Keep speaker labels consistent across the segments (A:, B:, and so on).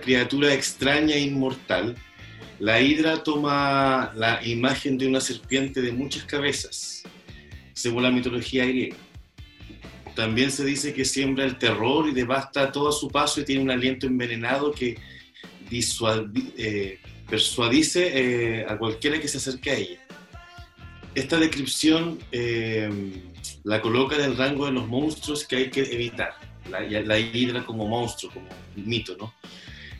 A: criatura extraña e inmortal. La hidra toma la imagen de una serpiente de muchas cabezas, según la mitología griega. También se dice que siembra el terror y devasta todo a su paso y tiene un aliento envenenado que eh, persuadice eh, a cualquiera que se acerque a ella. Esta descripción eh, la coloca en el rango de los monstruos que hay que evitar. La hidra como monstruo, como mito, ¿no?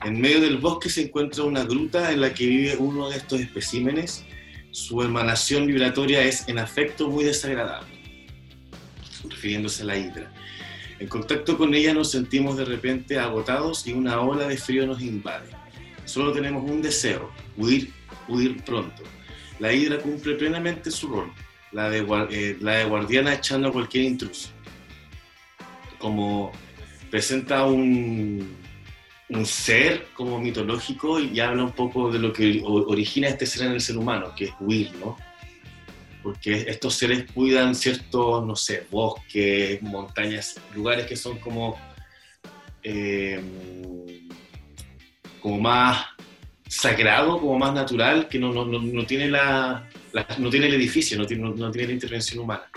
A: En medio del bosque se encuentra una gruta en la que vive uno de estos especímenes. Su emanación vibratoria es en afecto muy desagradable refiriéndose a la hidra. En contacto con ella nos sentimos de repente agotados y una ola de frío nos invade. Solo tenemos un deseo, huir, huir pronto. La hidra cumple plenamente su rol, la de, eh, la de guardiana echando a cualquier intruso. Como presenta un, un ser como mitológico y habla un poco de lo que origina este ser en el ser humano, que es huir, ¿no? porque estos seres cuidan ciertos, no sé, bosques, montañas, lugares que son como, eh, como más sagrado, como más natural, que no, no, no, tiene, la, no tiene el edificio, no tiene, no, tiene la intervención humana.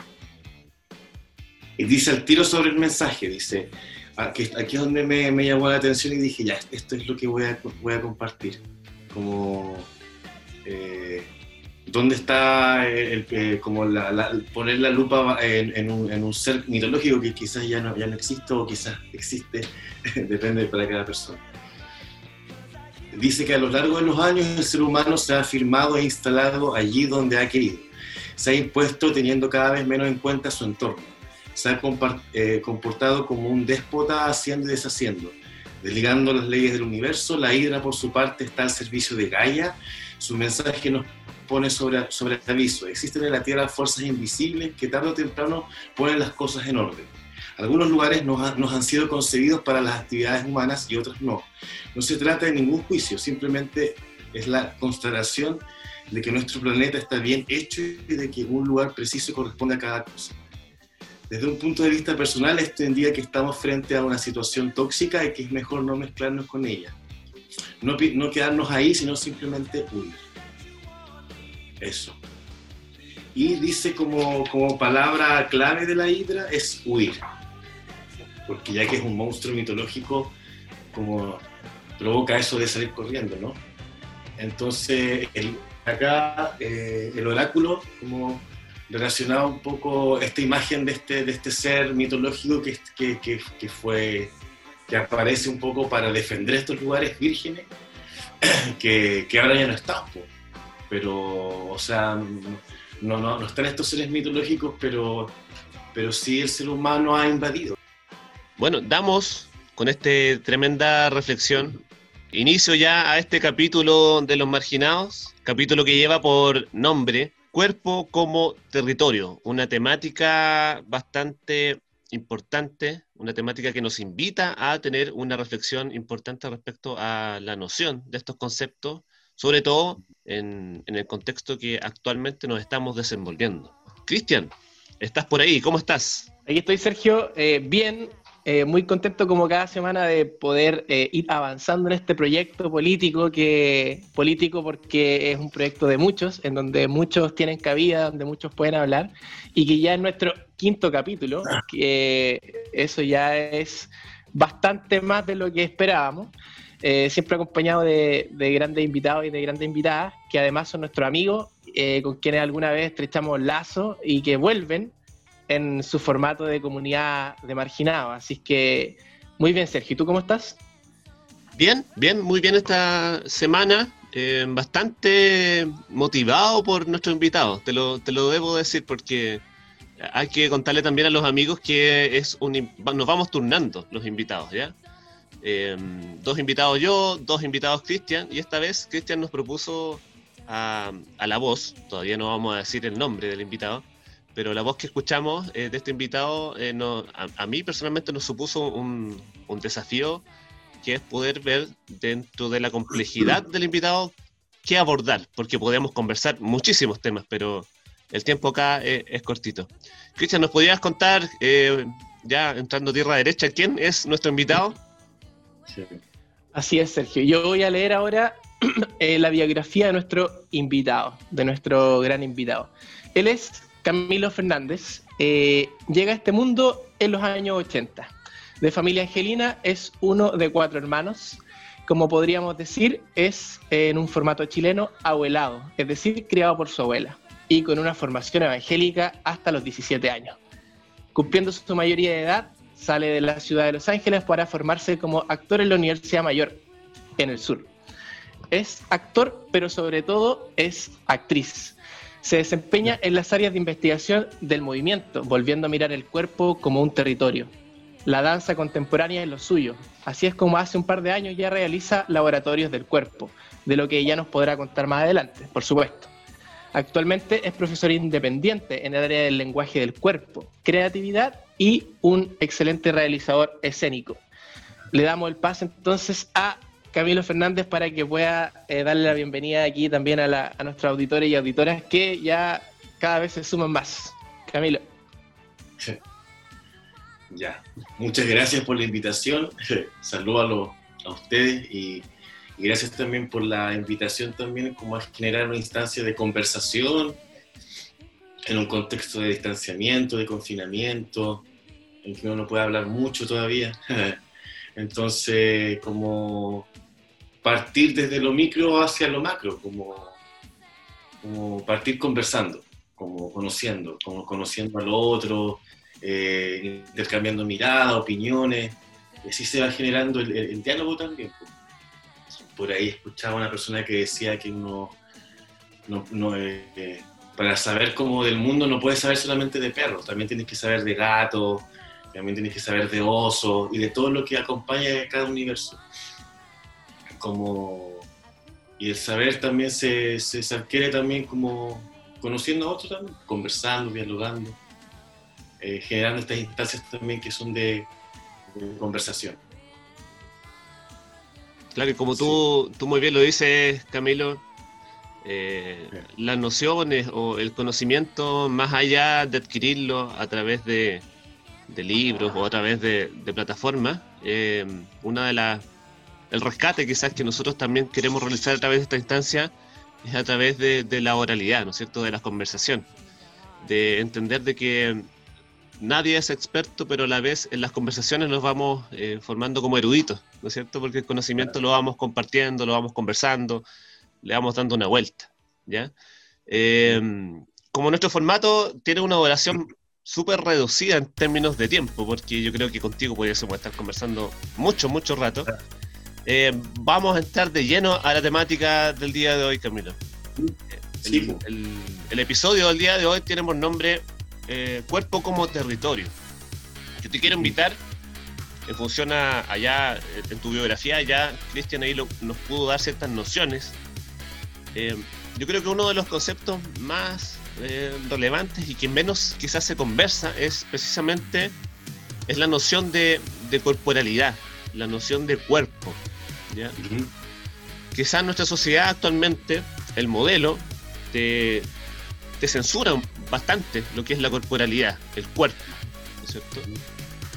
A: Y dice el tiro sobre el mensaje, dice, aquí, es donde me, llamó la atención y dije, ya, esto es lo que voy a, compartir. Como... Eh, dónde está el, eh, como poner la lupa en, un, ser mitológico que quizás ya no, ya no existe o quizás existe, depende para cada persona. Dice que a lo largo de los años el ser humano se ha afirmado e instalado allí donde ha querido. Se ha impuesto teniendo cada vez menos en cuenta su entorno. Se ha eh, comportado como un déspota haciendo y deshaciendo. Desligando las leyes del universo, la Hidra por su parte está al servicio de Gaia. Su mensaje nos pone sobre, sobre aviso. Existen en la Tierra fuerzas invisibles que tarde o temprano ponen las cosas en orden. Algunos lugares nos, nos, han sido concebidos para las actividades humanas y otros no. No se trata de ningún juicio, simplemente es la constatación de que nuestro planeta está bien hecho y de que un lugar preciso corresponde a cada cosa. Desde un punto de vista personal, día que estamos frente a una situación tóxica y que es mejor no mezclarnos con ella. No, no quedarnos ahí, sino simplemente huir. Eso. Y dice como, como palabra clave de la hidra es huir. Porque ya que es un monstruo mitológico, como provoca eso de salir corriendo, ¿no? Entonces, el, acá eh, el oráculo, como relacionado un poco esta imagen de este, de este ser mitológico que, que, que, fue, que aparece un poco para defender estos lugares vírgenes, que, que ahora ya no están pero, o sea, no, no, no están estos seres mitológicos, pero, pero sí el ser humano ha invadido.
B: Bueno, damos con esta tremenda reflexión inicio ya a este capítulo de los marginados, capítulo que lleva por nombre Cuerpo como Territorio, una temática bastante importante, una temática que nos invita a tener una reflexión importante respecto a la noción de estos conceptos sobre todo en, el contexto que actualmente nos estamos desenvolviendo. Cristian, estás por ahí, ¿cómo estás?
C: Aquí estoy, Sergio, eh, bien, eh, muy contento como cada semana de poder eh, ir avanzando en este proyecto político, que, político porque es un proyecto de muchos, en donde muchos tienen cabida, donde muchos pueden hablar, y que ya es nuestro quinto capítulo, que eso ya es bastante más de lo que esperábamos. Eh, siempre acompañado de, grandes invitados y de grandes invitadas, que además son nuestros amigos, con quienes alguna vez estrechamos lazos y que vuelven en su formato de comunidad de marginados. Así que, muy bien, Sergio. ¿Y tú cómo estás?
B: Bien, bien, muy bien esta semana. Eh, bastante motivado por nuestros invitados, te lo, te lo debo decir porque hay que contarle también a los amigos que es un, nos vamos turnando los invitados, ¿ya? Em, dos invitados yo, dos invitados Cristian, y esta vez Cristian nos propuso a, la voz, todavía no vamos a decir el nombre del invitado, pero la voz que escuchamos eh, de este invitado eh, a, mí personalmente nos supuso un, desafío que es poder ver dentro de la complejidad del invitado qué abordar, porque podemos conversar muchísimos temas, pero el tiempo acá eh, es cortito. Cristian, ¿nos podrías contar, ya entrando tierra derecha, quién es nuestro invitado?
C: Así es, Sergio. Yo voy a leer ahora la biografía de nuestro invitado, de nuestro gran invitado. Él es Camilo Fernández. Eh, llega a este mundo en los años 80. De familia angelina, es uno de cuatro hermanos. Como podríamos decir, es en un formato chileno abuelado, es decir, criado por su abuela, y con una formación evangélica hasta los 17 años. Cumpliendo su mayoría de edad, sale de la ciudad de Los Ángeles para formarse como actor en la Universidad Mayor, en el sur. Es actor, pero sobre todo es actriz. Se desempeña en las áreas de investigación del movimiento, volviendo a mirar el cuerpo como un territorio. La danza contemporánea es lo suyo. Así es como hace un par de años ya realiza laboratorios del cuerpo, de lo que ella nos podrá contar más adelante, por supuesto. Actualmente es profesor independiente en el área del lenguaje del cuerpo, creatividad y un excelente realizador escénico. Le damos el paso entonces a Camilo Fernández para que pueda eh, darle la bienvenida aquí también a, a nuestros auditores y auditoras que ya cada vez se suman más. Camilo.
A: Ya, muchas gracias por la invitación. Saludos a, a ustedes y, gracias también por la invitación también como a generar una instancia de conversación en un contexto de distanciamiento, de confinamiento, en que uno no puede hablar mucho todavía. Entonces, como partir desde lo micro hacia lo macro, como, como partir conversando, como conociendo, como conociendo al otro, eh, intercambiando miradas, opiniones, y así se va generando el, diálogo también. Por ahí escuchaba una persona que decía que uno, no, eh, para saber cómo del mundo no puedes saber solamente de perros, también tienes que saber de gatos, también tienes que saber de osos y de todo lo que acompaña a cada universo. Como, y el saber también se, se, adquiere también como conociendo a otros también, conversando, dialogando. Eh, generando estas instancias también que son de, conversación.
B: Claro, y como tú, tú muy bien lo dices, Camilo, eh, las nociones o el conocimiento, más allá de adquirirlo a través de, libros o a través de, plataformas, eh, una de las el rescate quizás que nosotros también queremos realizar a través de esta instancia es a través de, de la oralidad, ¿no es cierto?, de la conversación, de entender de que nadie es experto, pero a la vez en las conversaciones nos vamos eh, formando como eruditos, ¿no es cierto? Porque el conocimiento lo vamos compartiendo, lo vamos conversando, le vamos dando una vuelta, ¿ya? Em, como nuestro formato tiene una duración súper reducida en términos de tiempo, porque yo creo que contigo podríamos estar conversando mucho, mucho rato, em, vamos a entrar de lleno a la temática del día de hoy, Camilo. El, el episodio del día de hoy tiene por nombre eh, cuerpo como territorio. Yo te quiero invitar, en función a allá en tu biografía, ya Cristian ahí nos pudo dar ciertas nociones. Eh, yo creo que uno de los conceptos más eh, relevantes y que menos quizás se conversa es precisamente es la noción de, corporalidad, la noción de cuerpo. Quizás en nuestra sociedad actualmente el modelo de te censura bastante lo que es la corporalidad, el cuerpo, ¿no es cierto?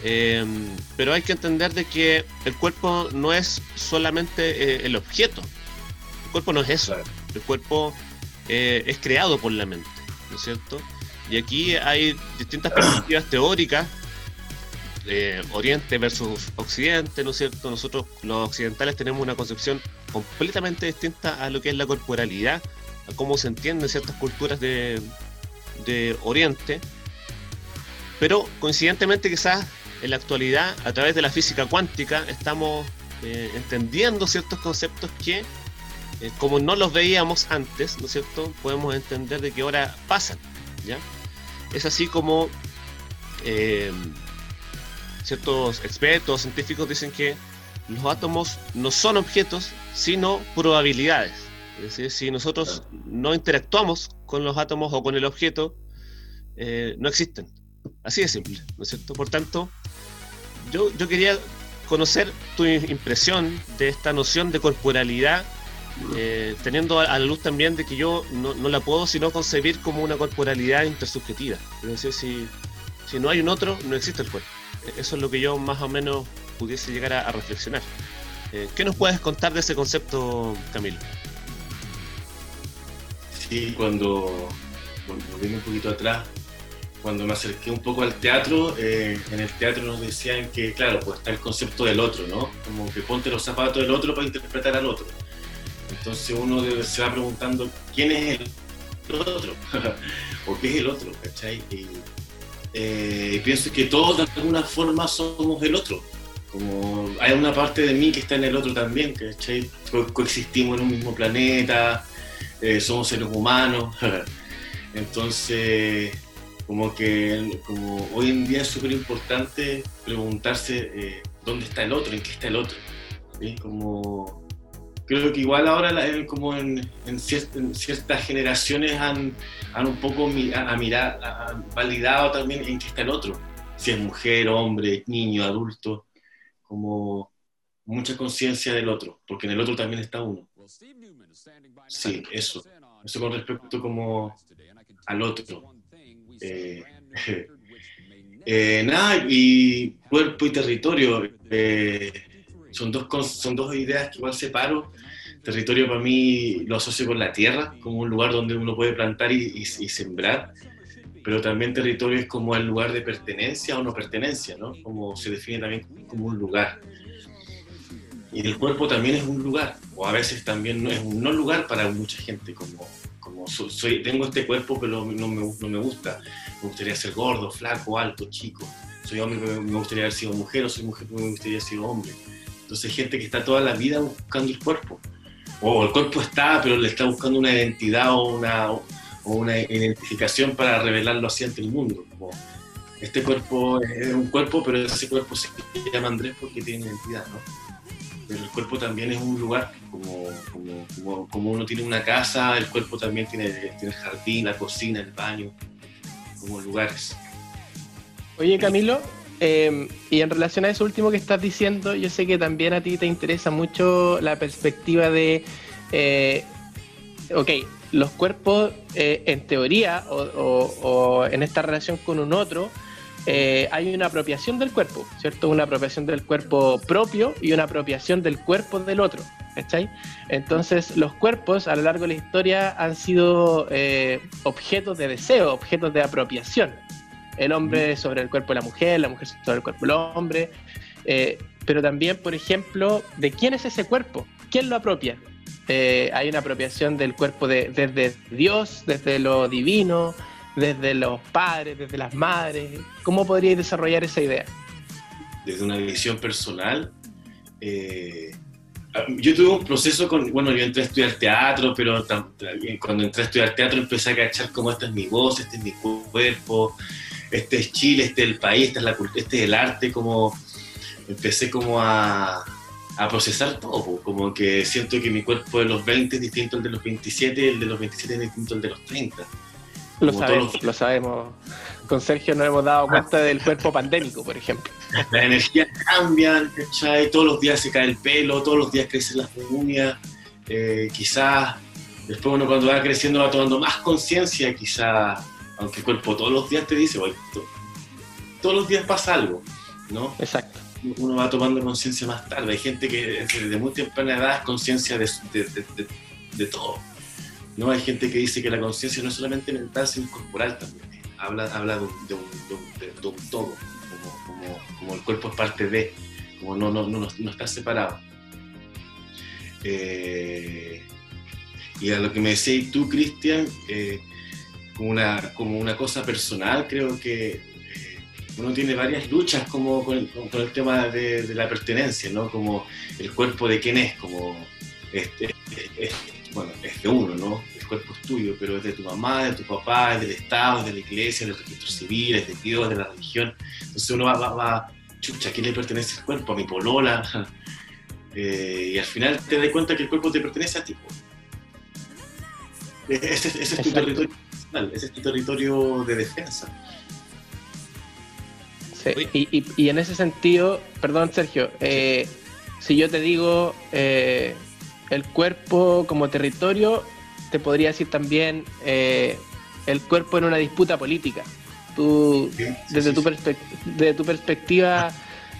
B: Em, pero hay que entender de que el cuerpo no es solamente eh, el objeto, el cuerpo no es eso, el cuerpo eh, es creado por la mente, ¿no es cierto? Y aquí hay distintas perspectivas teóricas, Oriente versus Occidente, ¿no es cierto? Nosotros los occidentales tenemos una concepción completamente distinta a lo que es la corporalidad a cómo se entienden ciertas culturas de, Oriente, pero coincidentemente quizás en la actualidad, a través de la física cuántica, estamos eh, entendiendo ciertos conceptos que, eh, como no los veíamos antes, ¿no es cierto?, podemos entender de que ahora pasan, ¿ya? Es así como eh, ciertos expertos, científicos dicen que los átomos no son objetos, sino probabilidades. Es decir, si nosotros no interactuamos con los átomos o con el objeto, eh, no existen. Así de simple, ¿no es cierto? Por tanto, yo, yo quería conocer tu impresión de esta noción de corporalidad, eh, teniendo a, la luz también de que yo no, la puedo sino concebir como una corporalidad intersubjetiva. Es decir, si, si no hay un otro, no existe el cuerpo. Eso es lo que yo más o menos pudiese llegar a reflexionar. Eh, ¿Qué nos puedes contar de ese concepto, Camilo?
A: Sí, cuando, volviendo un poquito atrás, cuando me acerqué un poco al teatro, eh, en el teatro nos decían que, claro, pues está el concepto del otro, ¿no? Como que ponte los zapatos del otro para interpretar al otro. Entonces uno se va preguntando, ¿quién es el otro? ¿O qué es el otro? ¿Cachai? Eh, pienso que todos de alguna forma somos el otro. Como hay una parte de mí que está en el otro también, ¿cachai? coexistimos en un mismo planeta, eh, somos seres humanos. Entonces, como que como hoy en día es súper importante preguntarse eh, dónde está el otro, en qué está el otro. Como, creo que igual ahora como en, ciertas generaciones han, un poco a, mirar, han validado también en qué está el otro, si es mujer, hombre, niño, adulto, como mucha conciencia del otro, porque en el otro también está uno. Sí, eso. Eso con respecto como al otro. Eh, eh, nada, y cuerpo y territorio eh, son, dos, son dos ideas que igual separo. Territorio para mí lo asocio con la tierra, como un lugar donde uno puede plantar y, sembrar, pero también territorio es como el lugar de pertenencia o no pertenencia, ¿no? Como se define también como un lugar. Y el cuerpo también es un lugar, o a veces también no es un no lugar para mucha gente, como, como soy, tengo este cuerpo pero no me, no me gusta, me gustaría ser gordo, flaco, alto, chico, soy hombre me gustaría haber sido mujer, o soy mujer me gustaría haber sido hombre. Entonces gente que está toda la vida buscando el cuerpo, o el cuerpo está pero le está buscando una identidad o una, o una identificación para revelarlo así ante el mundo. Como, este cuerpo es un cuerpo, pero ese cuerpo se llama Andrés porque tiene identidad, ¿no? pero el cuerpo también es un lugar, como, como, como, uno tiene una casa, el cuerpo también tiene, tiene el jardín, la cocina, el baño, como lugares.
C: Oye Camilo, em, y en relación a eso último que estás diciendo, yo sé que también a ti te interesa mucho la perspectiva de, eh, ok, los cuerpos eh, en teoría o en esta relación con un otro, eh, hay una apropiación del cuerpo, ¿cierto? Una apropiación del cuerpo propio y una apropiación del cuerpo del otro, ¿cachai? Entonces, los cuerpos a lo largo de la historia han sido eh, objetos de deseo, objetos de apropiación. El hombre sobre el cuerpo de la mujer, la mujer sobre el cuerpo del hombre, eh, pero también, por ejemplo, de quién es ese cuerpo, quién lo apropia. hay una apropiación del cuerpo de, desde Dios, desde lo divino, desde los padres, desde las madres? ¿Cómo podríais desarrollar esa idea?
A: Desde una visión personal, eh, yo tuve un proceso con, bueno, yo entré a estudiar teatro, pero cuando entré a estudiar teatro empecé a cachar cómo esta es mi voz, este es mi cuerpo, este es Chile, este es el país, esta es la, este es el arte, como empecé como a, a procesar todo, como que siento que mi cuerpo de los 20 es distinto al de los 27, el de los 27 es distinto al de los 30
C: lo sabemos, lo sabemos. Con Sergio nos hemos dado cuenta del cuerpo pandémico, por ejemplo.
A: Las energías cambian, ¿cachai? Todos los días se cae el pelo, todos los días crecen las uñas. Eh, quizás después uno cuando va creciendo va tomando más conciencia, quizás, aunque el cuerpo todos los días te dice, todos los días pasa algo, ¿no?
C: Exacto.
A: Uno va tomando conciencia más tarde. Hay gente que desde muy temprana edad es conciencia de, de, de todo no hay gente que dice que la conciencia no es solamente mental, sino corporal también. Habla, habla de, un, todo, como, el cuerpo es parte de, como no, no, no, no está separado. Eh, y a lo que me decís tú, Cristian, eh, como, una, como una cosa personal, creo que eh, uno tiene varias luchas como con, el tema de, la pertenencia, ¿no? Como el cuerpo de quién es, como este, este bueno, es de uno, ¿no? El cuerpo es tuyo, pero es de tu mamá, de tu papá, es del Estado, es de la iglesia, del registro civil, es de Dios, de la religión. Entonces uno va, va, va chucha, ¿a quién le pertenece el cuerpo? A mi polola. Eh, y al final te das cuenta que el cuerpo te pertenece a ti. Ese, ese es tu territorio personal, ese es tu territorio de defensa.
C: Sí, y, y, y, en ese sentido, perdón Sergio, eh, si yo te digo, eh, el cuerpo como territorio, te podría decir también eh, el cuerpo en una disputa política. Tú, desde, Tu desde tu perspectiva,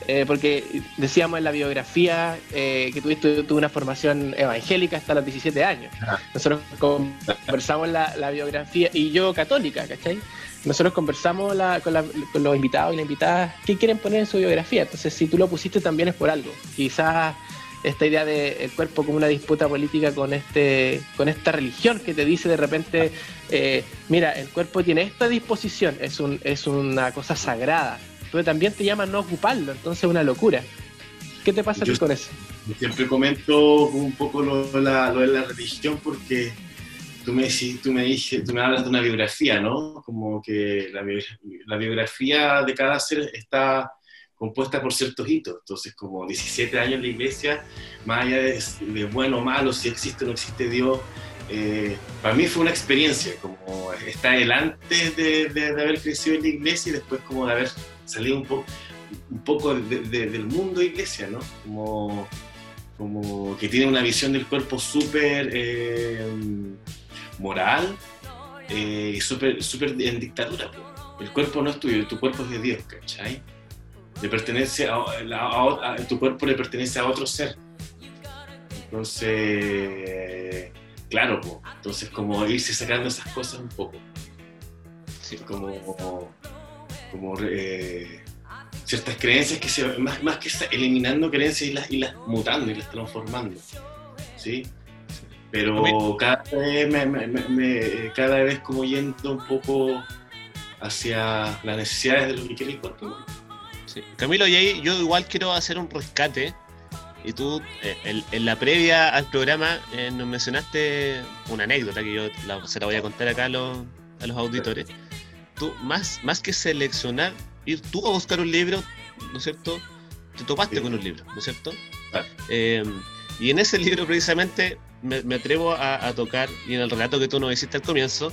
C: eh, porque decíamos en la biografía eh, que tuviste tuve una formación evangélica hasta los 17 años. Nosotros conversamos la, la biografía, y yo católica, ¿cachai? Nosotros conversamos con, los invitados y las invitadas qué quieren poner en su biografía. Entonces, si tú lo pusiste también es por algo. Quizás esta idea del cuerpo como una disputa política con este con esta religión que te dice de repente eh, mira el cuerpo tiene esta disposición es un es una cosa sagrada también te llaman no ocuparlo, entonces es una locura. ¿Qué te pasa con eso?
A: Siempre comento un poco lo, de la religión porque tú me, tú me, dices, tú me hablas de una biografía, ¿no? Como que la, biografía de cada ser está compuesta por ciertos hitos. Entonces, como 17 años en la iglesia, más allá de, bueno o malo, si existe o no existe Dios, eh, para mí fue una experiencia, como estar delante de, de, haber crecido en la iglesia y después como de haber salido un, poco un poco del mundo iglesia, ¿no? Como, como que tiene una visión del cuerpo súper eh, moral eh, y súper super en dictadura. El cuerpo no es tuyo, tu cuerpo es de Dios, ¿cachai? Le pertenece a, tu cuerpo le pertenece a otro ser. Entonces, claro, entonces como irse sacando esas cosas un poco. Sí. Como, como eh, ciertas creencias que se más, más que eliminando creencias y las, y las mutando y las transformando. ¿sí? Pero cada vez, me, cada vez como yendo un poco hacia las necesidades de lo que quiere el cuerpo.
B: Sí. Camilo, y ahí yo igual quiero hacer un rescate. Y tú, eh, en, la previa al programa, eh, nos mencionaste una anécdota que yo se la voy a contar acá a los, a los auditores tú, más, más que seleccionar, ir tú a buscar un libro, ¿no es cierto? Te topaste con un libro, ¿no es cierto? Em, y en ese libro precisamente me, atrevo a, tocar, y en el relato que tú nos hiciste al comienzo,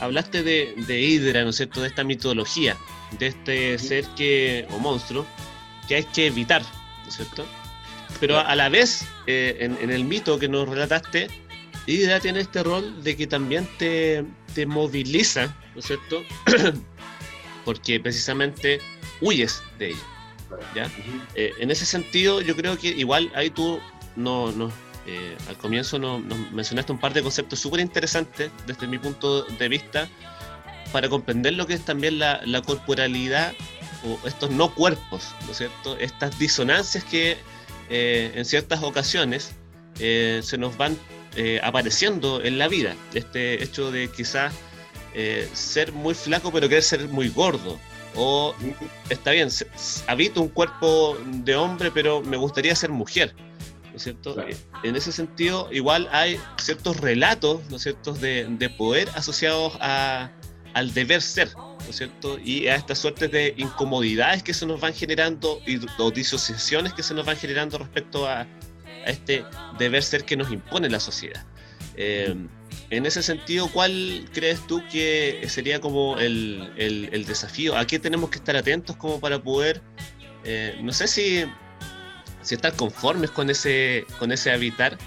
B: hablaste de, de Hydra, ¿no es cierto? De esta mitología, de este ser que, o monstruo, que hay que evitar, ¿no es cierto? Pero a, la vez, eh, en, en, el mito que nos relataste, Hydra tiene este rol de que también te, te moviliza, ¿no es cierto? Porque precisamente huyes de ella. ¿ya? Eh, en ese sentido, yo creo que igual ahí tú no, no, eh, al comienzo nos, mencionaste un par de conceptos súper interesantes desde mi punto de vista para comprender lo que es también la, corporalidad o estos no cuerpos, ¿no es cierto? Estas disonancias que eh, en ciertas ocasiones se nos van eh, apareciendo en la vida. Este hecho de quizás eh, ser muy flaco pero querer ser muy gordo. O está bien, habito un cuerpo de hombre pero me gustaría ser mujer. ¿no es cierto? Eh, en ese sentido, igual hay ciertos relatos, ¿no es cierto?, de, de poder asociados a, al deber ser, ¿no es cierto? Y a estas suertes de incomodidades que se nos van generando y, o disociaciones que se nos van generando respecto a, a este deber ser que nos impone la sociedad. Eh, en ese sentido, ¿cuál crees tú que sería como el, el, desafío? ¿A qué tenemos que estar atentos como para poder, eh, no sé si, si estar conformes con ese, con ese habitar?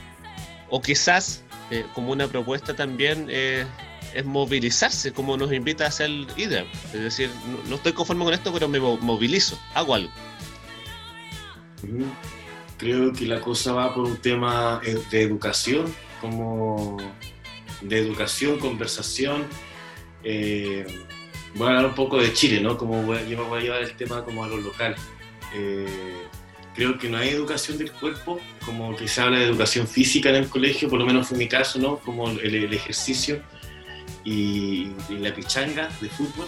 B: O quizás, eh, como una propuesta también, es movilizarse, como nos invita a hacer IDEA. Es decir, no, estoy conforme con esto, pero me movilizo, hago algo
A: creo que la cosa va por un tema eh, de educación, como de educación, conversación. Eh, voy a hablar un poco de Chile, ¿no? Como yo me voy a llevar el tema como a lo local. Eh, creo que no hay educación del cuerpo, como que se habla de educación física en el colegio, por lo menos fue mi caso, ¿no? Como el, ejercicio y, la pichanga de fútbol,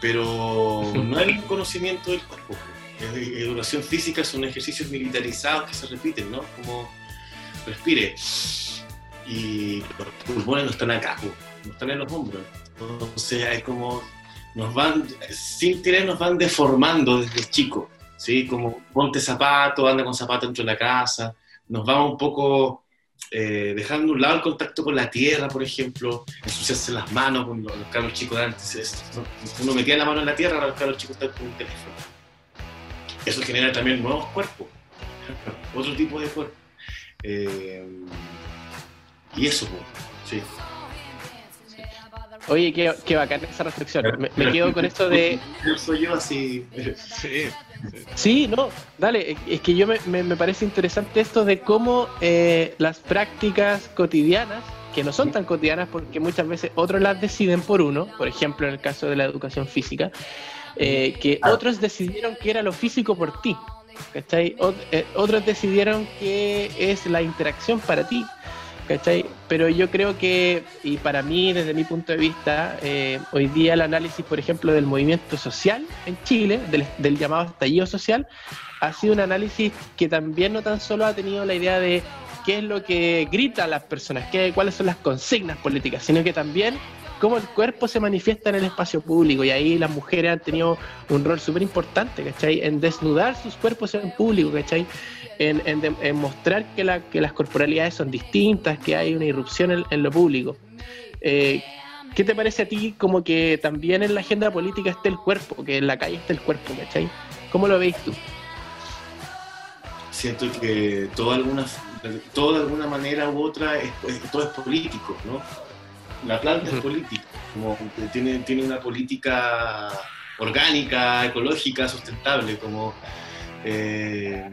A: pero no hay un conocimiento del cuerpo educación física son ejercicios militarizados que se repiten, ¿no? Como respire. Y los pulmones no están acá, no están en los hombros. Entonces es como nos van, sin querer nos van deformando desde chico, ¿sí? Como ponte zapato, anda con zapato dentro de la casa, nos vamos un poco eh, dejando un lado el contacto con la tierra, por ejemplo, ensuciarse las manos con los, carros chicos de antes. Uno metía la mano en la tierra, ahora los carros chicos están con un teléfono eso genera también nuevos cuerpos, otro tipo de cuerpo. Eh, y eso, sí.
C: Oye, qué, qué bacán esa reflexión. Me, quedo con esto de.
A: Soy yo así.
C: Sí. Sí, no, dale, es que yo me, me, parece interesante esto de cómo eh, las prácticas cotidianas, que no son tan cotidianas porque muchas veces otros las deciden por uno, por ejemplo en el caso de la educación física, eh, que otros decidieron que era lo físico por ti, ¿cachai? Eh, otros decidieron que es la interacción para ti. ¿cachai? Pero yo creo que, y para mí, desde mi punto de vista, eh, hoy día el análisis, por ejemplo, del movimiento social en Chile, del, llamado estallido social, ha sido un análisis que también no tan solo ha tenido la idea de qué es lo que grita a las personas, qué, cuáles son las consignas políticas, sino que también cómo el cuerpo se manifiesta en el espacio público. Y ahí las mujeres han tenido un rol súper importante, ¿cachai? En desnudar sus cuerpos en público, ¿cachai? en, mostrar que, las corporalidades son distintas, que hay una irrupción en, lo público. Eh, ¿Qué te parece a ti como que también en la agenda política esté el cuerpo, que en la calle esté el cuerpo, ¿cachai? ¿Cómo lo veis tú?
A: Siento que todo de alguna manera u otra es, todo es político, ¿no? La planta es política, como tiene, tiene una política orgánica, ecológica, sustentable, como eh,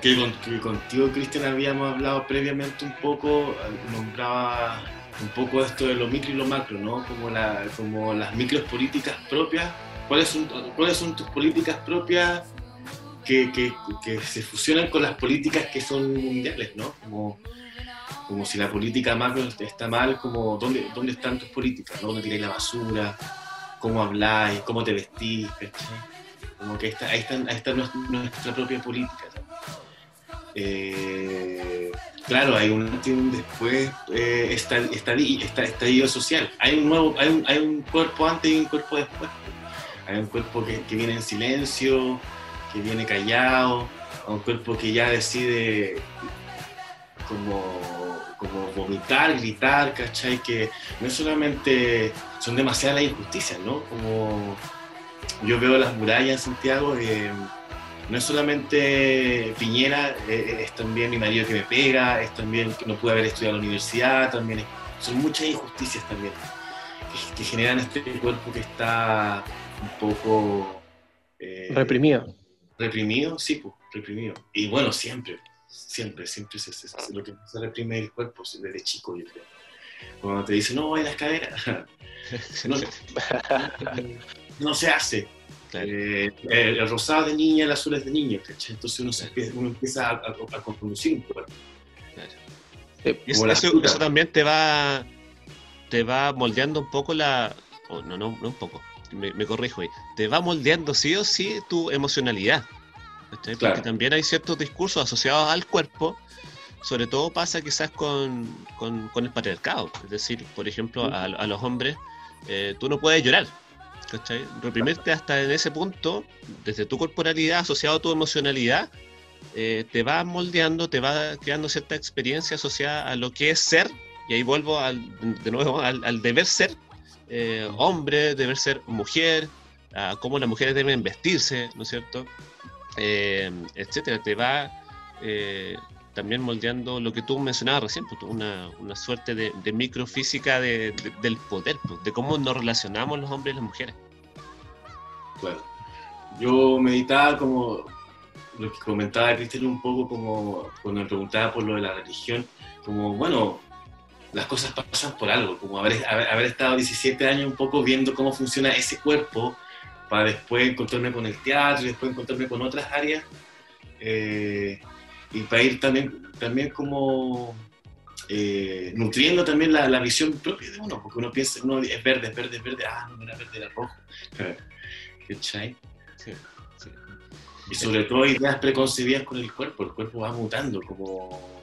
A: que, contigo, Cristian, habíamos hablado previamente un poco, nombraba un poco esto de lo micro y lo macro, ¿no? Como, la, como las micros políticas propias. ¿Cuáles son, ¿Cuáles son tus políticas propias que, que, que, se fusionan con las políticas que son mundiales, ¿no? Como, como si la política macro está mal, como ¿dónde, dónde están tus políticas? ¿no? ¿Dónde tiráis la basura? ¿Cómo habláis? ¿Cómo te vestís? Como que ahí, está, ahí está nuestra propia política. Eh, claro, hay un un después eh, está, estallido social. Hay un nuevo, hay un, hay un, cuerpo antes y un cuerpo después. Hay un cuerpo que, que, viene en silencio, que viene callado, un cuerpo que ya decide como, como vomitar, gritar, ¿cachai? Que no solamente son demasiadas las injusticias, ¿no? Como yo veo las murallas en Santiago. Eh, no es solamente Piñera, eh, es también mi marido que me pega, es también que no pude haber estudiado en la universidad, también son muchas injusticias también que, generan este cuerpo que está un poco...
C: Eh, reprimido.
A: Reprimido, sí, pues, reprimido. Y bueno, siempre, siempre, siempre es, lo que se reprime el cuerpo desde chico, yo creo. Cuando te dicen, no, hay las caderas, no se hace eh, el rosado de niña, el azul es de niño, Entonces uno, uno empieza a, a, un cuerpo.
B: eso, también te va te va moldeando un poco la... no, no, no un poco, me, corrijo ahí. Te va moldeando sí o sí tu emocionalidad. Porque también hay ciertos discursos asociados al cuerpo, sobre todo pasa quizás con, con, el patriarcado. Es decir, por ejemplo, a, los hombres, eh, tú no puedes llorar ¿cachai? Reprimirte hasta en ese punto, desde tu corporalidad asociado a tu emocionalidad, eh, te va moldeando, te va creando cierta experiencia asociada a lo que es ser, y ahí vuelvo al, de nuevo al, deber ser eh, hombre, deber ser mujer, a cómo las mujeres deben vestirse, ¿no es cierto? Eh, etcétera, te va también moldeando lo que tú mencionabas recién, pues, una, una suerte de, microfísica de, del poder, pues, de cómo nos relacionamos los hombres y las mujeres.
A: Claro. Yo meditaba como lo que comentaba Cristian un poco, como cuando me preguntaba por lo de la religión, como, bueno, las cosas pasan por algo, como haber, haber, estado 17 años un poco viendo cómo funciona ese cuerpo, para después encontrarme con el teatro y después encontrarme con otras áreas. Eh, y para ir también, también como eh, nutriendo también la, la, visión propia de uno, porque uno piensa, uno es verde, es verde, es verde, ah, no era verde, era rojo. ¿Cachai? Sí, sí. Y sobre todo ideas preconcebidas con el cuerpo, el cuerpo va mutando, como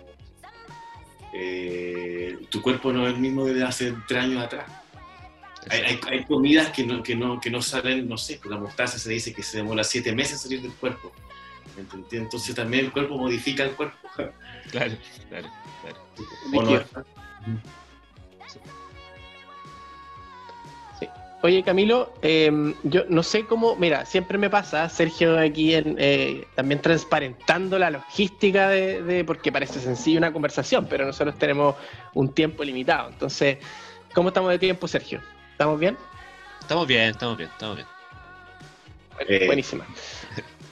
A: eh, tu cuerpo no es el mismo de hace tres años atrás. Hay, hay, hay, comidas que no, que, no, que no salen, no sé, la mostaza se dice que se demora siete meses salir del cuerpo. Entonces también el cuerpo modifica el cuerpo.
B: Claro, claro, claro.
C: Sí. Oye, Camilo, em, yo no sé cómo, mira, siempre me pasa, Sergio aquí en, eh, también transparentando la logística de, porque parece sencillo una conversación, pero nosotros tenemos un tiempo limitado. Entonces, ¿cómo estamos de tiempo, Sergio? ¿Estamos bien?
B: Estamos bien, estamos bien, estamos bien.
C: Eh. Buenísima.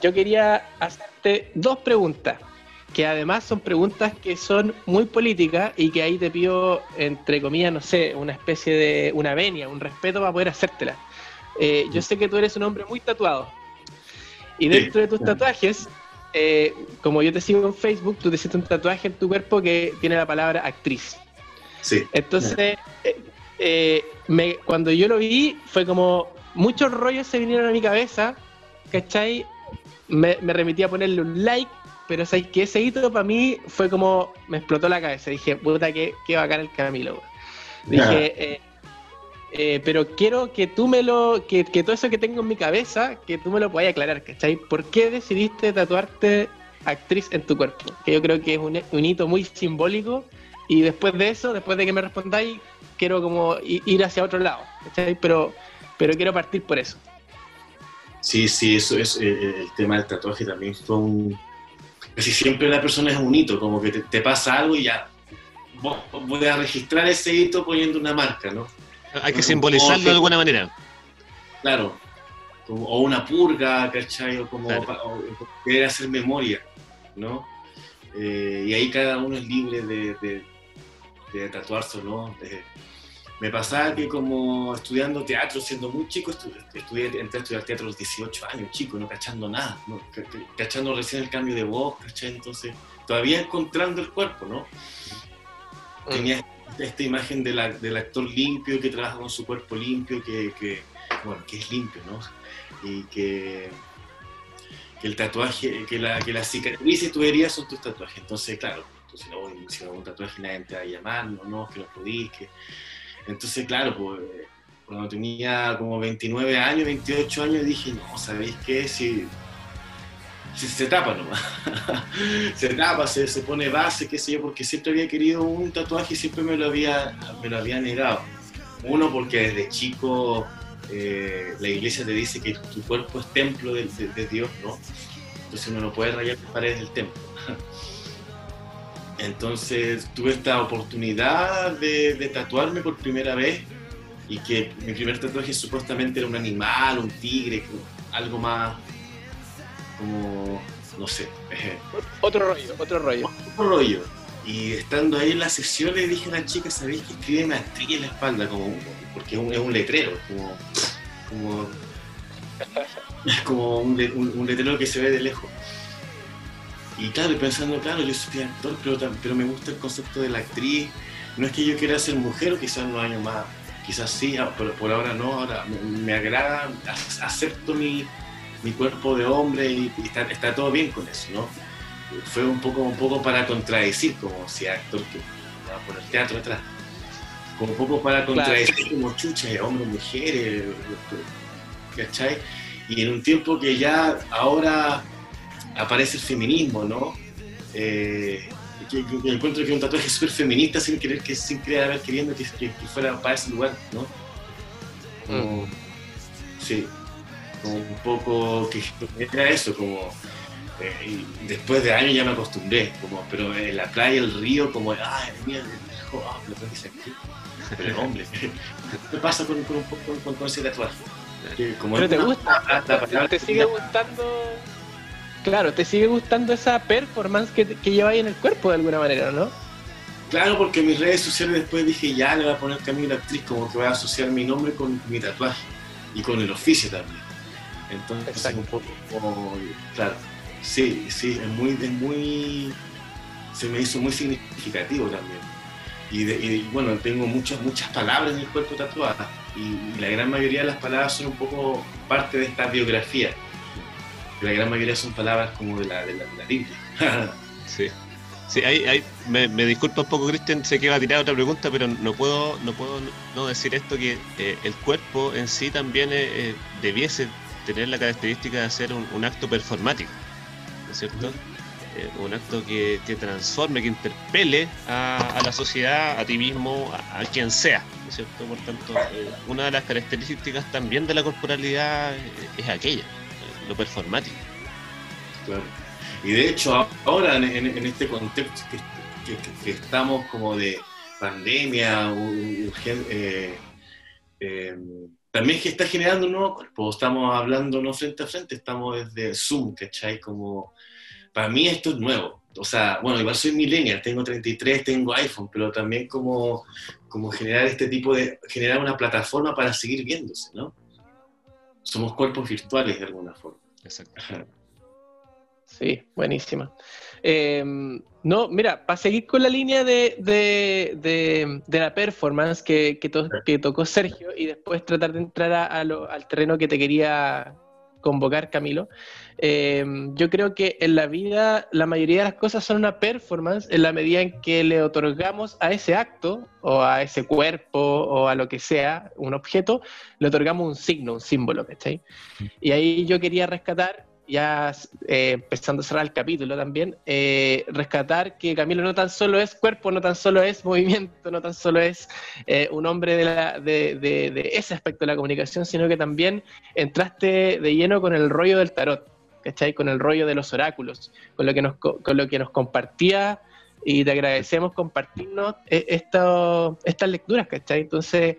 C: Yo quería hacerte dos preguntas que además son preguntas que son muy políticas y que ahí te pido, entre comillas, no sé, una especie de una venia, un respeto para poder hacértelas. Eh, yo sé que tú eres un hombre muy tatuado y dentro de tus tatuajes, eh, como yo te sigo en Facebook, tú te hiciste un tatuaje en tu cuerpo que tiene la palabra actriz.
A: Sí.
C: Entonces, eh, me, cuando yo lo vi, fue como muchos rollos se vinieron a mi cabeza, ¿cachai? Me, me remití a ponerle un like pero ¿sabes que Ese hito para mí fue como, me explotó la cabeza. Dije, puta, qué, qué bacán el Camilo. Dije, eh, eh, pero quiero que tú me lo, que, todo eso que tengo en mi cabeza, que tú me lo puedas aclarar, ¿cachai? ¿Por qué decidiste tatuarte actriz en tu cuerpo? Que yo creo que es un, un hito muy simbólico. Y después de eso, después de que me respondáis, quiero como ir hacia otro lado, ¿cachai? Pero, pero quiero partir por eso.
A: Sí, sí, eso es eh, el tema del tatuaje también fue un, casi siempre la persona es un hito, como que te, pasa algo y ya voy a registrar ese hito poniendo una marca, ¿no?
B: Hay que simbolizarlo de alguna manera.
A: Claro, o una purga, ¿cachai? O como querer hacer memoria, ¿no? Eh, y ahí cada uno es libre de, de, de tatuarse o no. me pasaba que como estudiando teatro, siendo muy chico, estudié, entré a estudiar teatro a los 18 años, chico, no cachando nada, cachando recién el cambio de voz, ¿cachai? Entonces, todavía encontrando el cuerpo, ¿no? Mm. Tenía esta imagen del actor limpio que trabaja con su cuerpo limpio, que, bueno, que es limpio, ¿no? Y que, el tatuaje, que la, que la cicatriz y tu herida son tus tatuajes. Entonces, claro, entonces, no, si no un tatuaje nadie te va a llamar, no, no, que lo podís, que entonces, claro, pues, cuando tenía como 29 años, 28 años, dije, no, ¿sabéis qué? Si, se tapa nomás. se tapa, se, se, pone base, qué sé yo, porque siempre había querido un tatuaje y siempre me lo había, me lo había negado. Uno, porque desde chico eh, la iglesia te dice que tu cuerpo es templo de, Dios, ¿no? Entonces uno no puede rayar las paredes del templo. Entonces tuve esta oportunidad de, tatuarme por primera vez y que mi primer tatuaje supuestamente era un animal, un tigre, algo más como, no sé.
C: Otro rollo, otro rollo.
A: Otro rollo. Y estando ahí en la sesión le dije a la chica, ¿sabéis que escribe actriz en la espalda? Como, porque es un, es un letrero, como, como, como un, un letrero que se ve de lejos. Y claro, pensando, claro, yo soy actor, pero, pero me gusta el concepto de la actriz. No es que yo quiera ser mujer, o quizás unos años más, quizás sí, ah, pero por ahora no, ahora me, agrada, acepto mi, mi, cuerpo de hombre y, está, está, todo bien con eso, ¿no? Fue un poco, un poco para contradecir, como si actor que va a poner teatro detrás. Como un poco para contradecir, como chucha, hombres, mujeres, ¿cachai? Y en un tiempo que ya ahora aparece el feminismo, ¿no? Eh, que, encuentro que un tatuaje súper feminista sin querer que sin querer haber queriendo que, fuera para ese lugar, ¿no? Mm. Sí, como un poco que era eso, como eh, después de años ya me acostumbré, como, pero en la playa, el río, como, ay, mira, el oh, lo que aquí. Pero hombre, ¿qué pasa con, con, con, con, ese tatuaje?
C: como pero te gusta, ¿te sigue gustando Claro, ¿te sigue gustando esa performance que, que lleváis en el cuerpo de alguna manera, no?
A: Claro, porque en mis redes sociales después dije, ya le voy a poner Camila Actriz, como que voy a asociar mi nombre con mi tatuaje y con el oficio también. Entonces, es un poco como, claro, sí, sí, es muy, es muy, se me hizo muy significativo también. Y, bueno, tengo muchas, muchas palabras en el cuerpo tatuadas y la gran mayoría de las palabras son un poco parte de esta biografía la gran mayoría son palabras como de la, de la, Biblia.
B: sí. Sí, ahí, me, disculpa un poco, Cristian, sé que va a tirar otra pregunta, pero no puedo no puedo no decir esto, que eh, el cuerpo en sí también eh, eh, debiese tener la característica de ser un, acto performático, ¿no es cierto? eh, un acto que, transforme, que interpele a, la sociedad, a ti mismo, a, quien sea, ¿no es cierto? Por tanto, una de las características también de la corporalidad es aquella, lo performático.
A: Claro. Y de hecho, ahora en, este contexto que, estamos como de pandemia, urgente, eh, también que está generando un nuevo cuerpo. Estamos hablando no frente a frente, estamos desde Zoom, ¿cachai? Como para mí esto es nuevo. O sea, bueno, igual soy millennial, tengo 33, tengo iPhone, pero también como, como generar este tipo de, generar una plataforma para seguir viéndose, ¿no? Somos cuerpos virtuales de alguna forma. Exacto.
C: Sí, buenísima. Em, no, mira, para seguir con la línea de, la performance que, que, tocó Sergio y después tratar de entrar al terreno que te quería convocar, Camilo. Em, yo creo que en la vida la mayoría de las cosas son una performance en la medida en que le otorgamos a ese acto o a ese cuerpo o a lo que sea, un objeto, le otorgamos un signo, un símbolo, ¿cachai? Y ahí yo quería rescatar ya eh, empezando a cerrar el capítulo también, eh, rescatar que Camilo no tan solo es cuerpo, no tan solo es movimiento, no tan solo es eh, un hombre de, la, de, de, ese aspecto de la comunicación, sino que también entraste de lleno con el rollo del tarot, ¿cachai? Con el rollo de los oráculos, con lo que nos, con lo que nos compartía y te agradecemos compartirnos estas lecturas, ¿cachai? Entonces,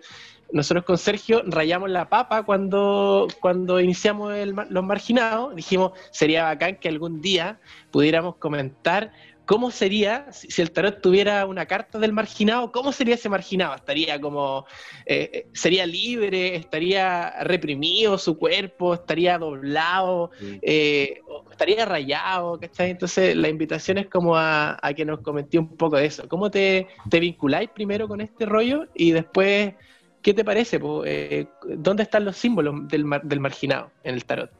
C: nosotros con Sergio rayamos la papa cuando, cuando iniciamos los marginados. Dijimos, sería bacán que algún día pudiéramos comentar cómo sería si, el tarot tuviera una carta del marginado, cómo sería ese marginado. Estaría como, eh, eh, sería libre, estaría reprimido su cuerpo, estaría doblado, eh, estaría rayado, ¿cachai? Entonces la invitación es como a, que nos comenté un poco de eso. ¿Cómo te, te vinculáis primero con este rollo y después ¿Qué te parece? Eh, ¿Dónde están los símbolos del, del, marginado en el tarot?